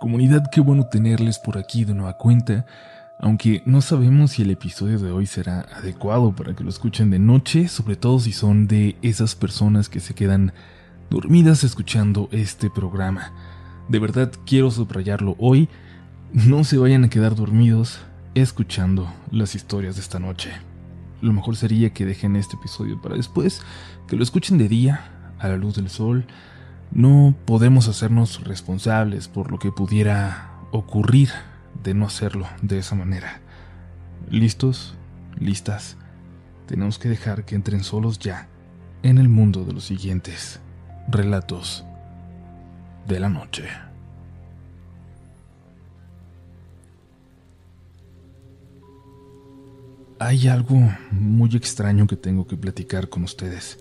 Comunidad, qué bueno tenerles por aquí de nueva cuenta, aunque no sabemos si el episodio de hoy será adecuado para que lo escuchen de noche, sobre todo si son de esas personas que se quedan dormidas escuchando este programa. De verdad quiero subrayarlo hoy, no se vayan a quedar dormidos escuchando las historias de esta noche. Lo mejor sería que dejen este episodio para después, que lo escuchen de día, a la luz del sol, no podemos hacernos responsables por lo que pudiera ocurrir de no hacerlo de esa manera. ¿Listos? ¿Listas? Tenemos que dejar que entren solos ya en el mundo de los siguientes relatos de la noche. Hay algo muy extraño que tengo que platicar con ustedes.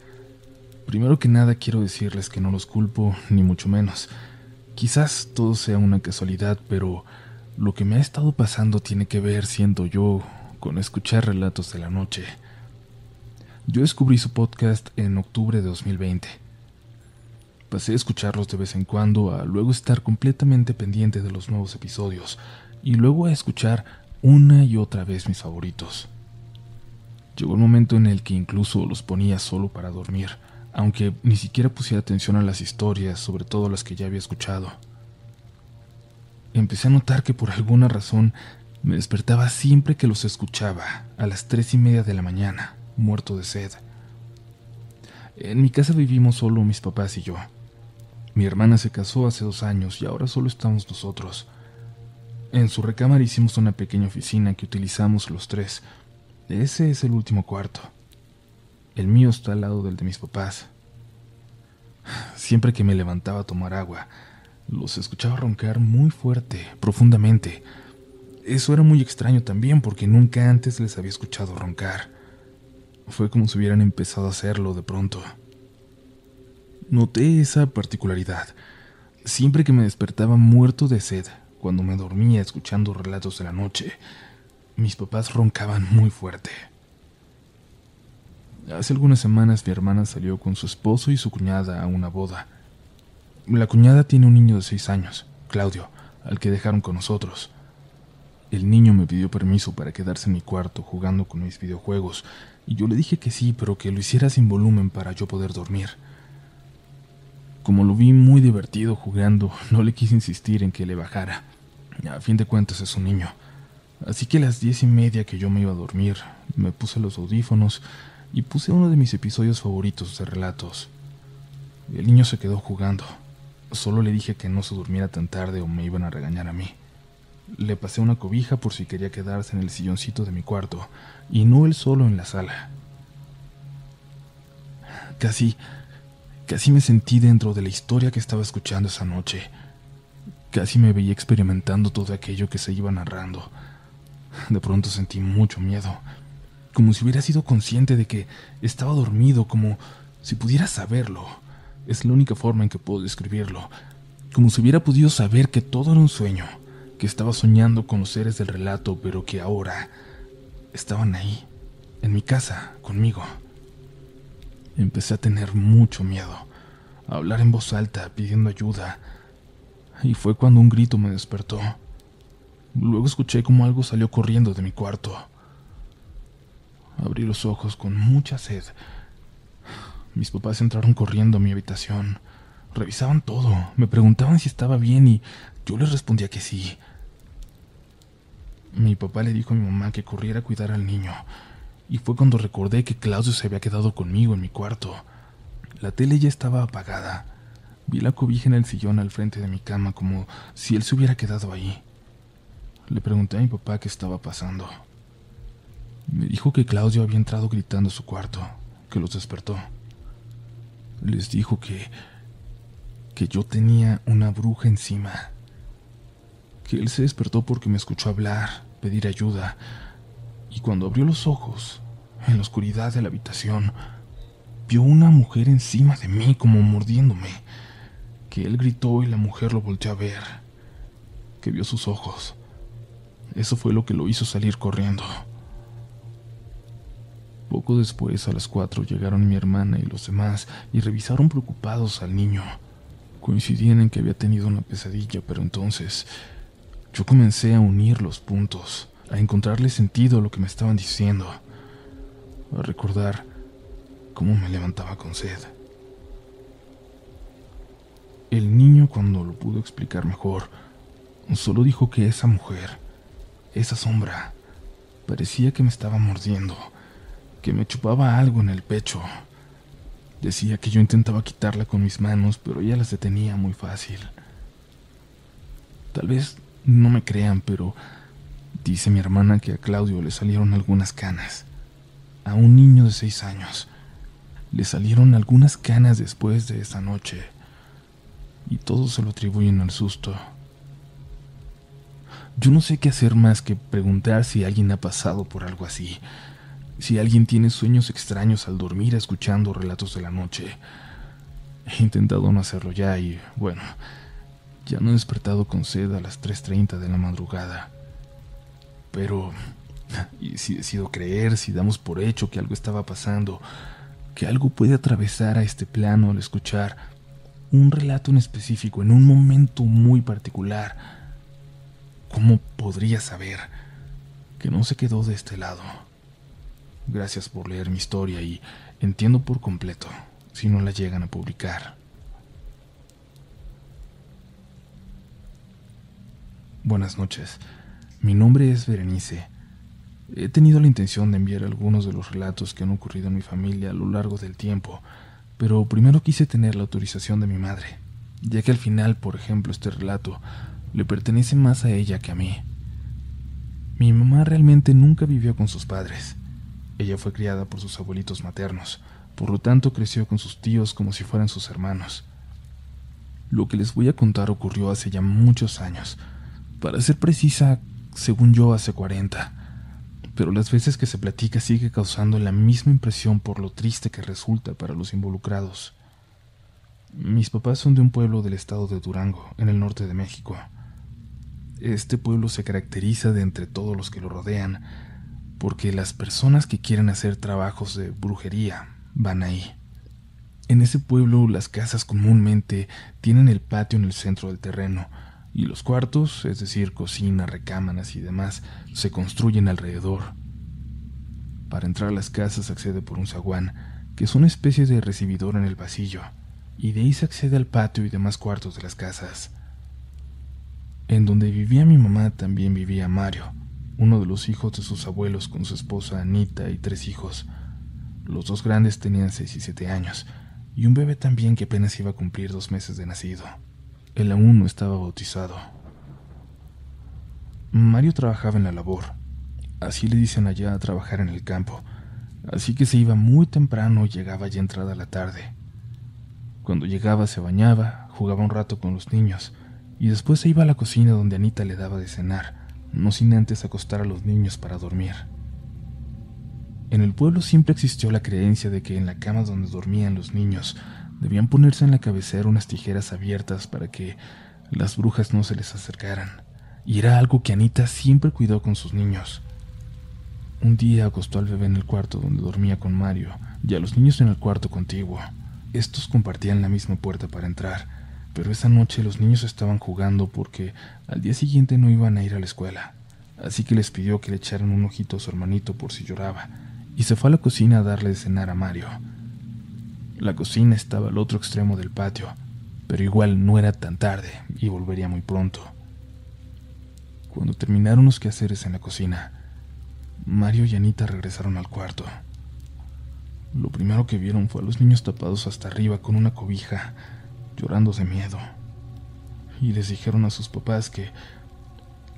Primero que nada quiero decirles que no los culpo, ni mucho menos. Quizás todo sea una casualidad, pero lo que me ha estado pasando tiene que ver, siendo yo, con escuchar relatos de la noche. Yo descubrí su podcast en octubre de 2020. Pasé a escucharlos de vez en cuando, a luego estar completamente pendiente de los nuevos episodios, y luego a escuchar una y otra vez mis favoritos. Llegó el momento en el que incluso los ponía solo para dormir aunque ni siquiera pusiera atención a las historias, sobre todo las que ya había escuchado. Empecé a notar que por alguna razón me despertaba siempre que los escuchaba, a las tres y media de la mañana, muerto de sed. En mi casa vivimos solo mis papás y yo. Mi hermana se casó hace dos años y ahora solo estamos nosotros. En su recámara hicimos una pequeña oficina que utilizamos los tres. Ese es el último cuarto. El mío está al lado del de mis papás. Siempre que me levantaba a tomar agua, los escuchaba roncar muy fuerte, profundamente. Eso era muy extraño también porque nunca antes les había escuchado roncar. Fue como si hubieran empezado a hacerlo de pronto. Noté esa particularidad. Siempre que me despertaba muerto de sed, cuando me dormía escuchando relatos de la noche, mis papás roncaban muy fuerte. Hace algunas semanas mi hermana salió con su esposo y su cuñada a una boda. La cuñada tiene un niño de seis años, Claudio, al que dejaron con nosotros. El niño me pidió permiso para quedarse en mi cuarto jugando con mis videojuegos, y yo le dije que sí, pero que lo hiciera sin volumen para yo poder dormir. Como lo vi muy divertido jugando, no le quise insistir en que le bajara. A fin de cuentas es un niño. Así que a las diez y media que yo me iba a dormir, me puse los audífonos y puse uno de mis episodios favoritos de relatos. El niño se quedó jugando. Solo le dije que no se durmiera tan tarde o me iban a regañar a mí. Le pasé una cobija por si quería quedarse en el silloncito de mi cuarto, y no él solo en la sala. Casi, casi me sentí dentro de la historia que estaba escuchando esa noche. Casi me veía experimentando todo aquello que se iba narrando. De pronto sentí mucho miedo como si hubiera sido consciente de que estaba dormido, como si pudiera saberlo. Es la única forma en que puedo describirlo. Como si hubiera podido saber que todo era un sueño, que estaba soñando con los seres del relato, pero que ahora estaban ahí, en mi casa, conmigo. Empecé a tener mucho miedo, a hablar en voz alta, pidiendo ayuda, y fue cuando un grito me despertó. Luego escuché como algo salió corriendo de mi cuarto. Abrí los ojos con mucha sed. Mis papás entraron corriendo a mi habitación. Revisaban todo, me preguntaban si estaba bien y yo les respondía que sí. Mi papá le dijo a mi mamá que corriera a cuidar al niño, y fue cuando recordé que Claudio se había quedado conmigo en mi cuarto. La tele ya estaba apagada. Vi la cobija en el sillón al frente de mi cama como si él se hubiera quedado ahí. Le pregunté a mi papá qué estaba pasando. Me dijo que Claudio había entrado gritando a su cuarto, que los despertó. Les dijo que que yo tenía una bruja encima. Que él se despertó porque me escuchó hablar, pedir ayuda, y cuando abrió los ojos, en la oscuridad de la habitación, vio una mujer encima de mí como mordiéndome. Que él gritó y la mujer lo volteó a ver. Que vio sus ojos. Eso fue lo que lo hizo salir corriendo. Poco después, a las cuatro, llegaron mi hermana y los demás y revisaron preocupados al niño, Coincidían en que había tenido una pesadilla, pero entonces yo comencé a unir los puntos, a encontrarle sentido a lo que me estaban diciendo, a recordar cómo me levantaba con sed. El niño, cuando lo pudo explicar mejor, solo dijo que esa mujer, esa sombra, parecía que me estaba mordiendo, que me chupaba algo en el pecho. Decía que yo intentaba quitarla con mis manos, pero ella las detenía muy fácil. Tal vez no me crean, pero dice mi hermana que a Claudio le salieron algunas canas. A un niño de seis años le salieron algunas canas después de esa noche y todos se lo atribuyen al susto. Yo no sé qué hacer más que preguntar si alguien ha pasado por algo así, si alguien tiene sueños extraños al dormir escuchando relatos de la noche. He intentado no hacerlo ya y, bueno, ya no he despertado con sed a las 3.30 de la madrugada. Pero, si decido creer, si damos por hecho que algo estaba pasando, que algo puede atravesar a este plano al escuchar un relato en específico, en un momento muy particular, ¿cómo podría saber que no se quedó de este lado? Gracias por leer mi historia y entiendo por completo si no la llegan a publicar. Buenas noches, mi nombre es Berenice. He tenido la intención de enviar algunos de los relatos que han ocurrido en mi familia a lo largo del tiempo, pero primero quise tener la autorización de mi madre, ya que al final, por ejemplo, este relato le pertenece más a ella que a mí. Mi mamá realmente nunca vivió con sus padres. Ella fue criada por sus abuelitos maternos, por lo tanto creció con sus tíos como si fueran sus hermanos. Lo que les voy a contar ocurrió hace ya muchos años, para ser precisa, según yo, hace 40 pero las veces que se platica sigue causando la misma impresión por lo triste que resulta para los involucrados. Mis papás son de un pueblo del estado de Durango, en el norte de México. Este pueblo se caracteriza de entre todos los que lo rodean, porque las personas que quieren hacer trabajos de brujería van ahí. En ese pueblo las casas comúnmente tienen el patio en el centro del terreno, y los cuartos, es decir, cocina, recámaras y demás, se construyen alrededor. Para entrar a las casas accede por un zaguán, que es una especie de recibidor en el pasillo, y de ahí se accede al patio y demás cuartos de las casas. En donde vivía mi mamá también vivía Mario, uno de los hijos de sus abuelos con su esposa Anita y tres hijos. Los dos grandes tenían seis y siete años, y un bebé también que apenas iba a cumplir dos meses de nacido. Él aún no estaba bautizado. Mario trabajaba en la labor, así le dicen allá a trabajar en el campo, así que se iba muy temprano y llegaba ya entrada la tarde. Cuando llegaba se bañaba, jugaba un rato con los niños y después se iba a la cocina donde Anita le daba de cenar, no sin antes acostar a los niños para dormir. En el pueblo siempre existió la creencia de que en la cama donde dormían los niños Debían ponerse en la cabecera unas tijeras abiertas para que las brujas no se les acercaran, y era algo que Anita siempre cuidó con sus niños. Un día acostó al bebé en el cuarto donde dormía con Mario y a los niños en el cuarto contiguo. Estos compartían la misma puerta para entrar, pero esa noche los niños estaban jugando porque al día siguiente no iban a ir a la escuela, así que les pidió que le echaran un ojito a su hermanito por si lloraba, y se fue a la cocina a darle de cenar a Mario. La cocina estaba al otro extremo del patio, pero igual no era tan tarde y volvería muy pronto. Cuando terminaron los quehaceres en la cocina, Mario y Anita regresaron al cuarto. Lo primero que vieron fue a los niños tapados hasta arriba con una cobija, llorando de miedo. Y les dijeron a sus papás que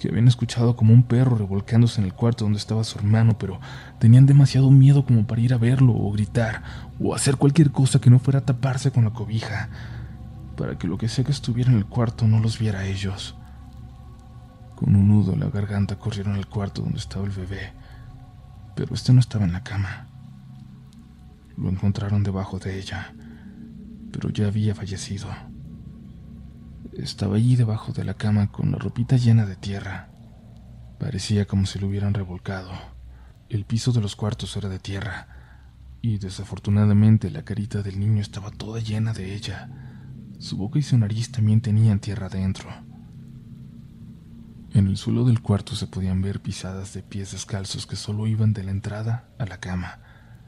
que habían escuchado como un perro revolcándose en el cuarto donde estaba su hermano, pero tenían demasiado miedo como para ir a verlo o gritar o hacer cualquier cosa que no fuera taparse con la cobija, para que lo que sea que estuviera en el cuarto no los viera a ellos. Con un nudo en la garganta corrieron al cuarto donde estaba el bebé, pero este no estaba en la cama. Lo encontraron debajo de ella, pero ya había fallecido. Estaba allí debajo de la cama con la ropita llena de tierra. Parecía como si lo hubieran revolcado. El piso de los cuartos era de tierra, y desafortunadamente la carita del niño estaba toda llena de ella. Su boca y su nariz también tenían tierra dentro. En el suelo del cuarto se podían ver pisadas de pies descalzos que solo iban de la entrada a la cama.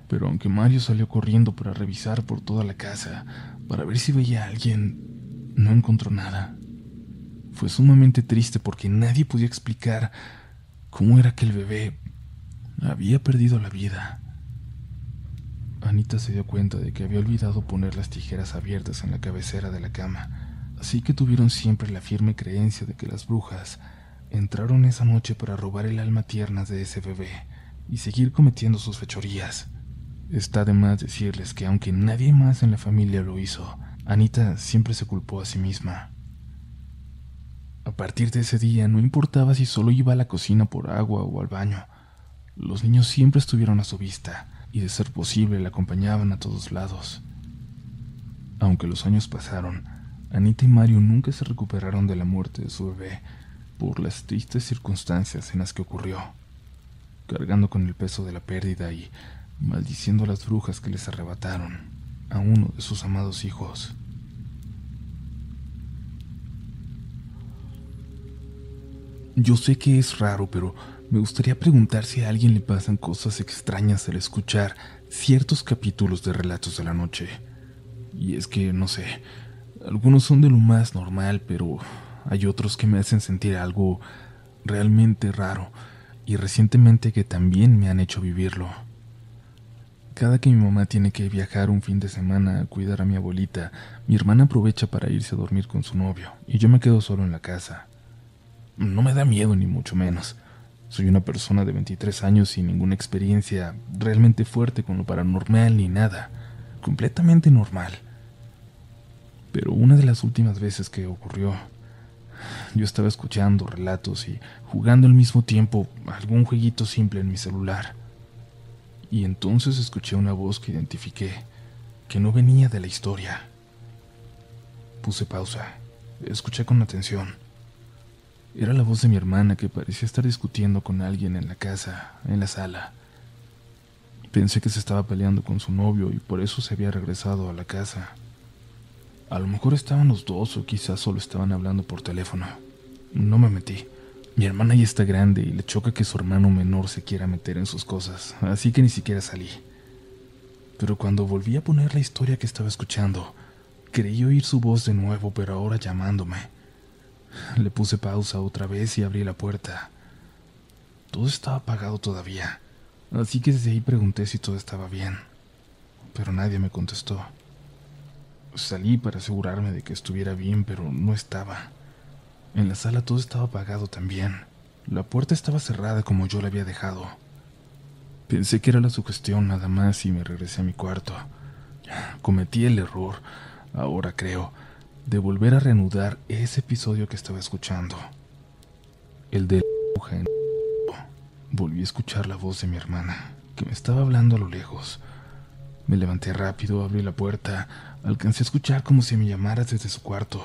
Pero aunque Mario salió corriendo para revisar por toda la casa, para ver si veía a alguien, no encontró nada. Fue sumamente triste porque nadie podía explicar cómo era que el bebé había perdido la vida. Anita se dio cuenta de que había olvidado poner las tijeras abiertas en la cabecera de la cama, así que tuvieron siempre la firme creencia de que las brujas entraron esa noche para robar el alma tierna de ese bebé y seguir cometiendo sus fechorías. Está de más decirles que aunque nadie más en la familia lo hizo, Anita siempre se culpó a sí misma. A partir de ese día no importaba si solo iba a la cocina por agua o al baño, los niños siempre estuvieron a su vista y de ser posible la acompañaban a todos lados. Aunque los años pasaron, Anita y Mario nunca se recuperaron de la muerte de su bebé por las tristes circunstancias en las que ocurrió, cargando con el peso de la pérdida y maldiciendo a las brujas que les arrebataron a uno de sus amados hijos. Yo sé que es raro, pero me gustaría preguntar si a alguien le pasan cosas extrañas al escuchar ciertos capítulos de Relatos de la Noche. Y es que, no sé, algunos son de lo más normal, pero hay otros que me hacen sentir algo realmente raro y recientemente que también me han hecho vivirlo. Cada que mi mamá tiene que viajar un fin de semana a cuidar a mi abuelita, mi hermana aprovecha para irse a dormir con su novio y yo me quedo solo en la casa. No me da miedo ni mucho menos. Soy una persona de 23 años sin ninguna experiencia realmente fuerte con lo paranormal ni nada. Completamente normal. Pero una de las últimas veces que ocurrió, yo estaba escuchando relatos y jugando al mismo tiempo algún jueguito simple en mi celular. Y entonces escuché una voz que identifiqué, que no venía de la historia. Puse pausa, escuché con atención. Era la voz de mi hermana que parecía estar discutiendo con alguien en la casa, en la sala. Pensé que se estaba peleando con su novio y por eso se había regresado a la casa. A lo mejor estaban los dos o quizás solo estaban hablando por teléfono. No me metí. Mi hermana ya está grande y le choca que su hermano menor se quiera meter en sus cosas, así que ni siquiera salí. Pero cuando volví a poner la historia que estaba escuchando, creí oír su voz de nuevo, pero ahora llamándome. Le puse pausa otra vez y abrí la puerta. Todo estaba apagado todavía, así que desde ahí pregunté si todo estaba bien, pero nadie me contestó. Salí para asegurarme de que estuviera bien, pero no estaba. En la sala todo estaba apagado también. La puerta estaba cerrada como yo la había dejado. Pensé que era la sugestión nada más y me regresé a mi cuarto. Cometí el error, ahora creo, de volver a reanudar ese episodio que estaba escuchando. El de la en... Volví a escuchar la voz de mi hermana, que me estaba hablando a lo lejos. Me levanté rápido, abrí la puerta, alcancé a escuchar como si me llamara desde su cuarto.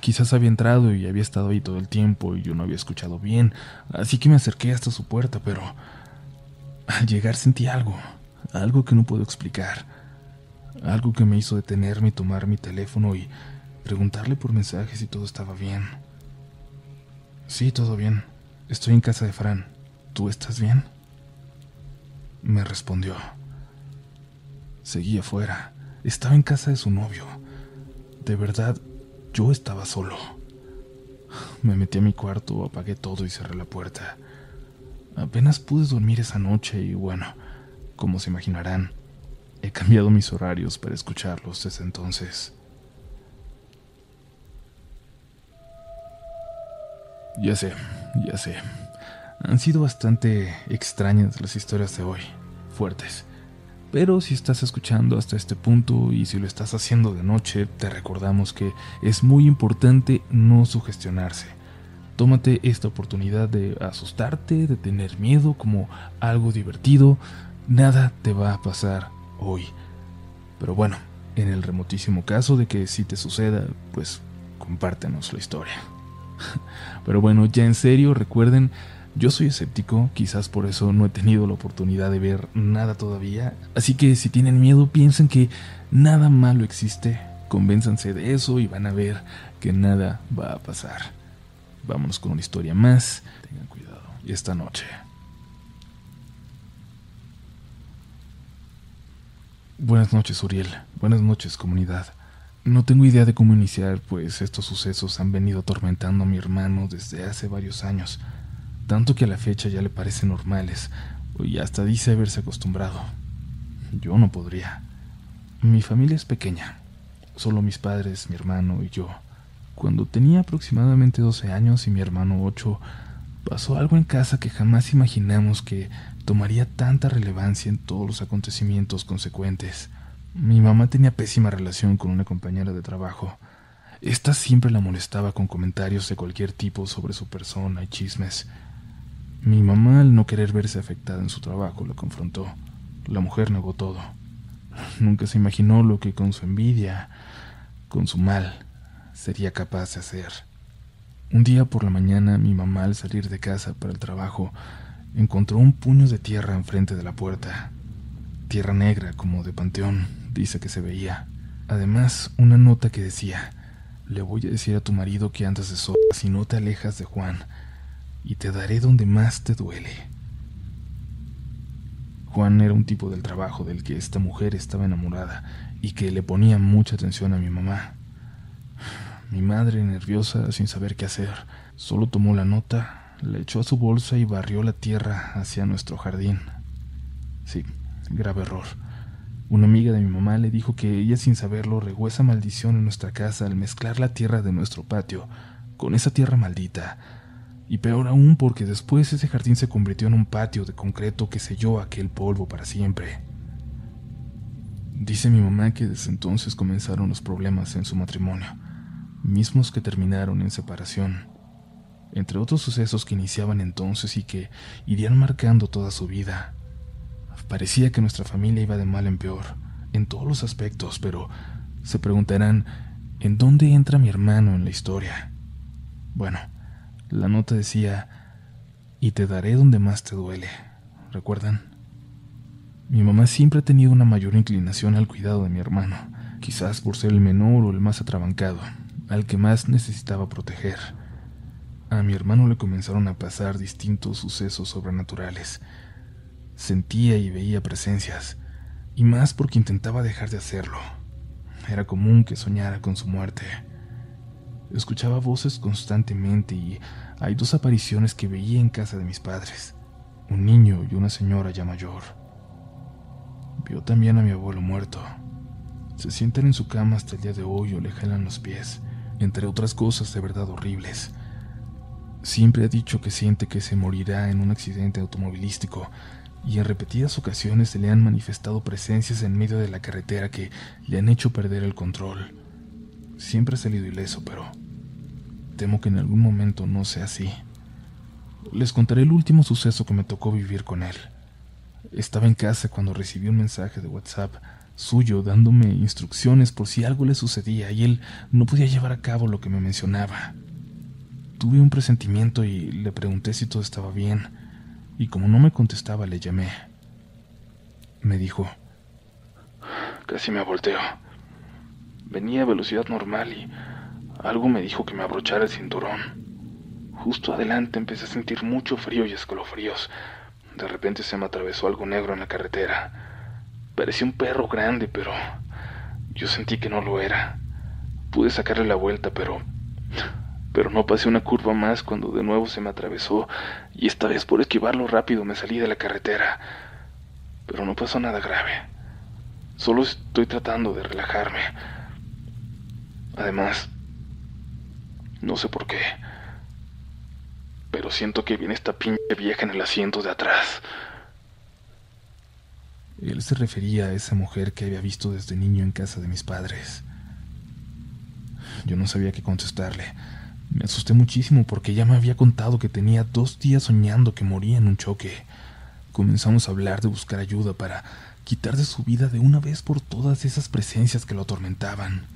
Quizás había entrado y había estado ahí todo el tiempo y yo no había escuchado bien, así que me acerqué hasta su puerta, pero al llegar sentí algo, algo que no puedo explicar, algo que me hizo detenerme y tomar mi teléfono y preguntarle por mensajes si todo estaba bien. Sí, todo bien. Estoy en casa de Fran. ¿Tú estás bien? Me respondió. Seguía afuera. Estaba en casa de su novio. De verdad, yo estaba solo. Me metí a mi cuarto, apagué todo y cerré la puerta. Apenas pude dormir esa noche y bueno, como se imaginarán, he cambiado mis horarios para escucharlos desde entonces. Ya sé, ya sé. Han sido bastante extrañas las historias de hoy, fuertes. Pero si estás escuchando hasta este punto y si lo estás haciendo de noche, te recordamos que es muy importante no sugestionarse. Tómate esta oportunidad de asustarte, de tener miedo como algo divertido. Nada te va a pasar hoy. Pero bueno, en el remotísimo caso de que si te suceda, pues compártenos la historia. Pero bueno, ya en serio, recuerden yo soy escéptico, quizás por eso no he tenido la oportunidad de ver nada todavía, así que si tienen miedo piensen que nada malo existe, Convénzanse de eso y van a ver que nada va a pasar. Vámonos con una historia más. Tengan cuidado. Y esta noche. Buenas noches, Uriel. Buenas noches, comunidad. No tengo idea de cómo iniciar, pues estos sucesos han venido atormentando a mi hermano desde hace varios años, tanto que a la fecha ya le parecen normales, y hasta dice haberse acostumbrado. Yo no podría. Mi familia es pequeña, solo mis padres, mi hermano y yo. Cuando tenía aproximadamente 12 años y mi hermano 8, pasó algo en casa que jamás imaginamos que tomaría tanta relevancia en todos los acontecimientos consecuentes. Mi mamá tenía pésima relación con una compañera de trabajo. Esta siempre la molestaba con comentarios de cualquier tipo sobre su persona y chismes. Mi mamá, al no querer verse afectada en su trabajo, la confrontó. La mujer negó todo. Nunca se imaginó lo que con su envidia, con su mal, sería capaz de hacer. Un día por la mañana, mi mamá, al salir de casa para el trabajo, encontró un puño de tierra enfrente de la puerta. Tierra negra como de panteón, dice que se veía. Además, una nota que decía, le voy a decir a tu marido que andas de sola si no te alejas de Juan, y te daré donde más te duele. Juan era un tipo del trabajo del que esta mujer estaba enamorada y que le ponía mucha atención a mi mamá. Mi madre, nerviosa, sin saber qué hacer, solo tomó la nota, la echó a su bolsa y barrió la tierra hacia nuestro jardín. Sí, grave error. Una amiga de mi mamá le dijo que ella sin saberlo regó esa maldición en nuestra casa al mezclar la tierra de nuestro patio con esa tierra maldita. Y peor aún porque después ese jardín se convirtió en un patio de concreto que selló aquel polvo para siempre. Dice mi mamá que desde entonces comenzaron los problemas en su matrimonio, mismos que terminaron en separación, entre otros sucesos que iniciaban entonces y que irían marcando toda su vida. Parecía que nuestra familia iba de mal en peor, en todos los aspectos, pero se preguntarán, ¿en dónde entra mi hermano en la historia? Bueno, la nota decía, y te daré donde más te duele, ¿recuerdan? Mi mamá siempre ha tenido una mayor inclinación al cuidado de mi hermano, quizás por ser el menor o el más atrabancado, al que más necesitaba proteger. A mi hermano le comenzaron a pasar distintos sucesos sobrenaturales, Sentía y veía presencias, y más porque intentaba dejar de hacerlo. Era común que soñara con su muerte. Escuchaba voces constantemente y hay dos apariciones que veía en casa de mis padres, un niño y una señora ya mayor. Vio también a mi abuelo muerto. Se sientan en su cama hasta el día de hoy o le jalan los pies, entre otras cosas de verdad horribles. Siempre ha dicho que siente que se morirá en un accidente automovilístico y en repetidas ocasiones se le han manifestado presencias en medio de la carretera que le han hecho perder el control. Siempre ha salido ileso, pero temo que en algún momento no sea así. Les contaré el último suceso que me tocó vivir con él. Estaba en casa cuando recibí un mensaje de WhatsApp suyo dándome instrucciones por si algo le sucedía y él no podía llevar a cabo lo que me mencionaba. Tuve un presentimiento y le pregunté si todo estaba bien y como no me contestaba le llamé. Me dijo, casi me volteo. Venía a velocidad normal y algo me dijo que me abrochara el cinturón. Justo adelante empecé a sentir mucho frío y escalofríos. De repente se me atravesó algo negro en la carretera. Parecía un perro grande, pero yo sentí que no lo era. Pude sacarle la vuelta, pero pero no pasé una curva más cuando de nuevo se me atravesó y esta vez por esquivarlo rápido me salí de la carretera. Pero no pasó nada grave. Solo estoy tratando de relajarme. Además, no sé por qué, pero siento que viene esta pinche vieja en el asiento de atrás. Él se refería a esa mujer que había visto desde niño en casa de mis padres. Yo no sabía qué contestarle. Me asusté muchísimo porque ya me había contado que tenía dos días soñando que moría en un choque. Comenzamos a hablar de buscar ayuda para quitar de su vida de una vez por todas esas presencias que lo atormentaban.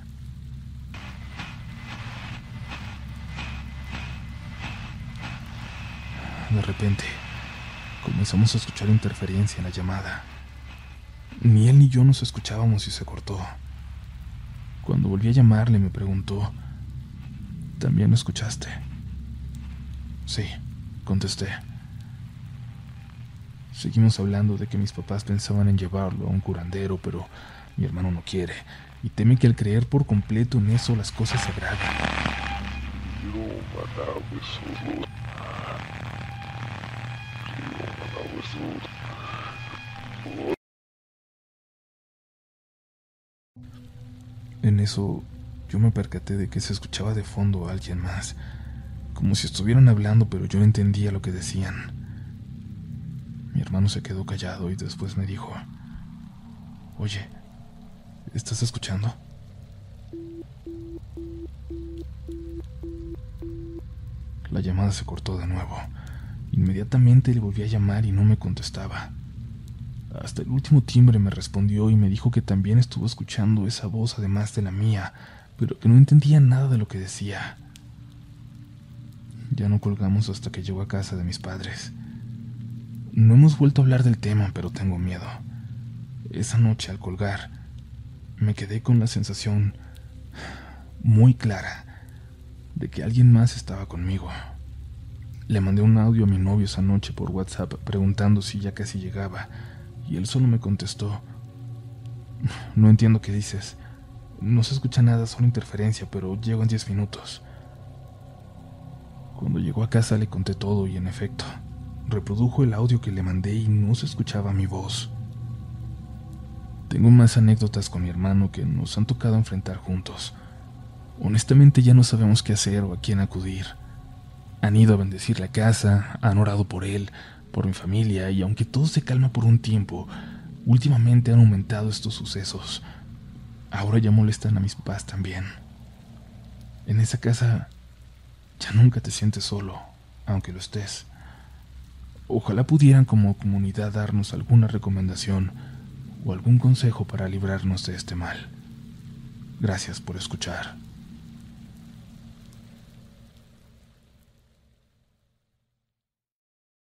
De repente, comenzamos a escuchar interferencia en la llamada. Ni él ni yo nos escuchábamos y se cortó. Cuando volví a llamarle me preguntó, ¿también lo escuchaste? Sí, contesté. Seguimos hablando de que mis papás pensaban en llevarlo a un curandero, pero mi hermano no quiere y teme que al creer por completo en eso las cosas se agraven. En eso yo me percaté de que se escuchaba de fondo a alguien más, como si estuvieran hablando, pero yo entendía lo que decían. Mi hermano se quedó callado y después me dijo, Oye, ¿estás escuchando? La llamada se cortó de nuevo. Inmediatamente le volví a llamar y no me contestaba. Hasta el último timbre me respondió y me dijo que también estuvo escuchando esa voz además de la mía, pero que no entendía nada de lo que decía. Ya no colgamos hasta que llegó a casa de mis padres. No hemos vuelto a hablar del tema, pero tengo miedo. Esa noche al colgar, me quedé con la sensación muy clara de que alguien más estaba conmigo. Le mandé un audio a mi novio esa noche por WhatsApp preguntando si ya casi llegaba, y él solo me contestó, no entiendo qué dices, no se escucha nada, solo interferencia, pero llego en diez minutos. Cuando llegó a casa le conté todo y en efecto, reprodujo el audio que le mandé y no se escuchaba mi voz. Tengo más anécdotas con mi hermano que nos han tocado enfrentar juntos. Honestamente ya no sabemos qué hacer o a quién acudir. Han ido a bendecir la casa, han orado por él, por mi familia, y aunque todo se calma por un tiempo, últimamente han aumentado estos sucesos. Ahora ya molestan a mis papás también. En esa casa ya nunca te sientes solo, aunque lo estés. Ojalá pudieran como comunidad darnos alguna recomendación o algún consejo para librarnos de este mal. Gracias por escuchar.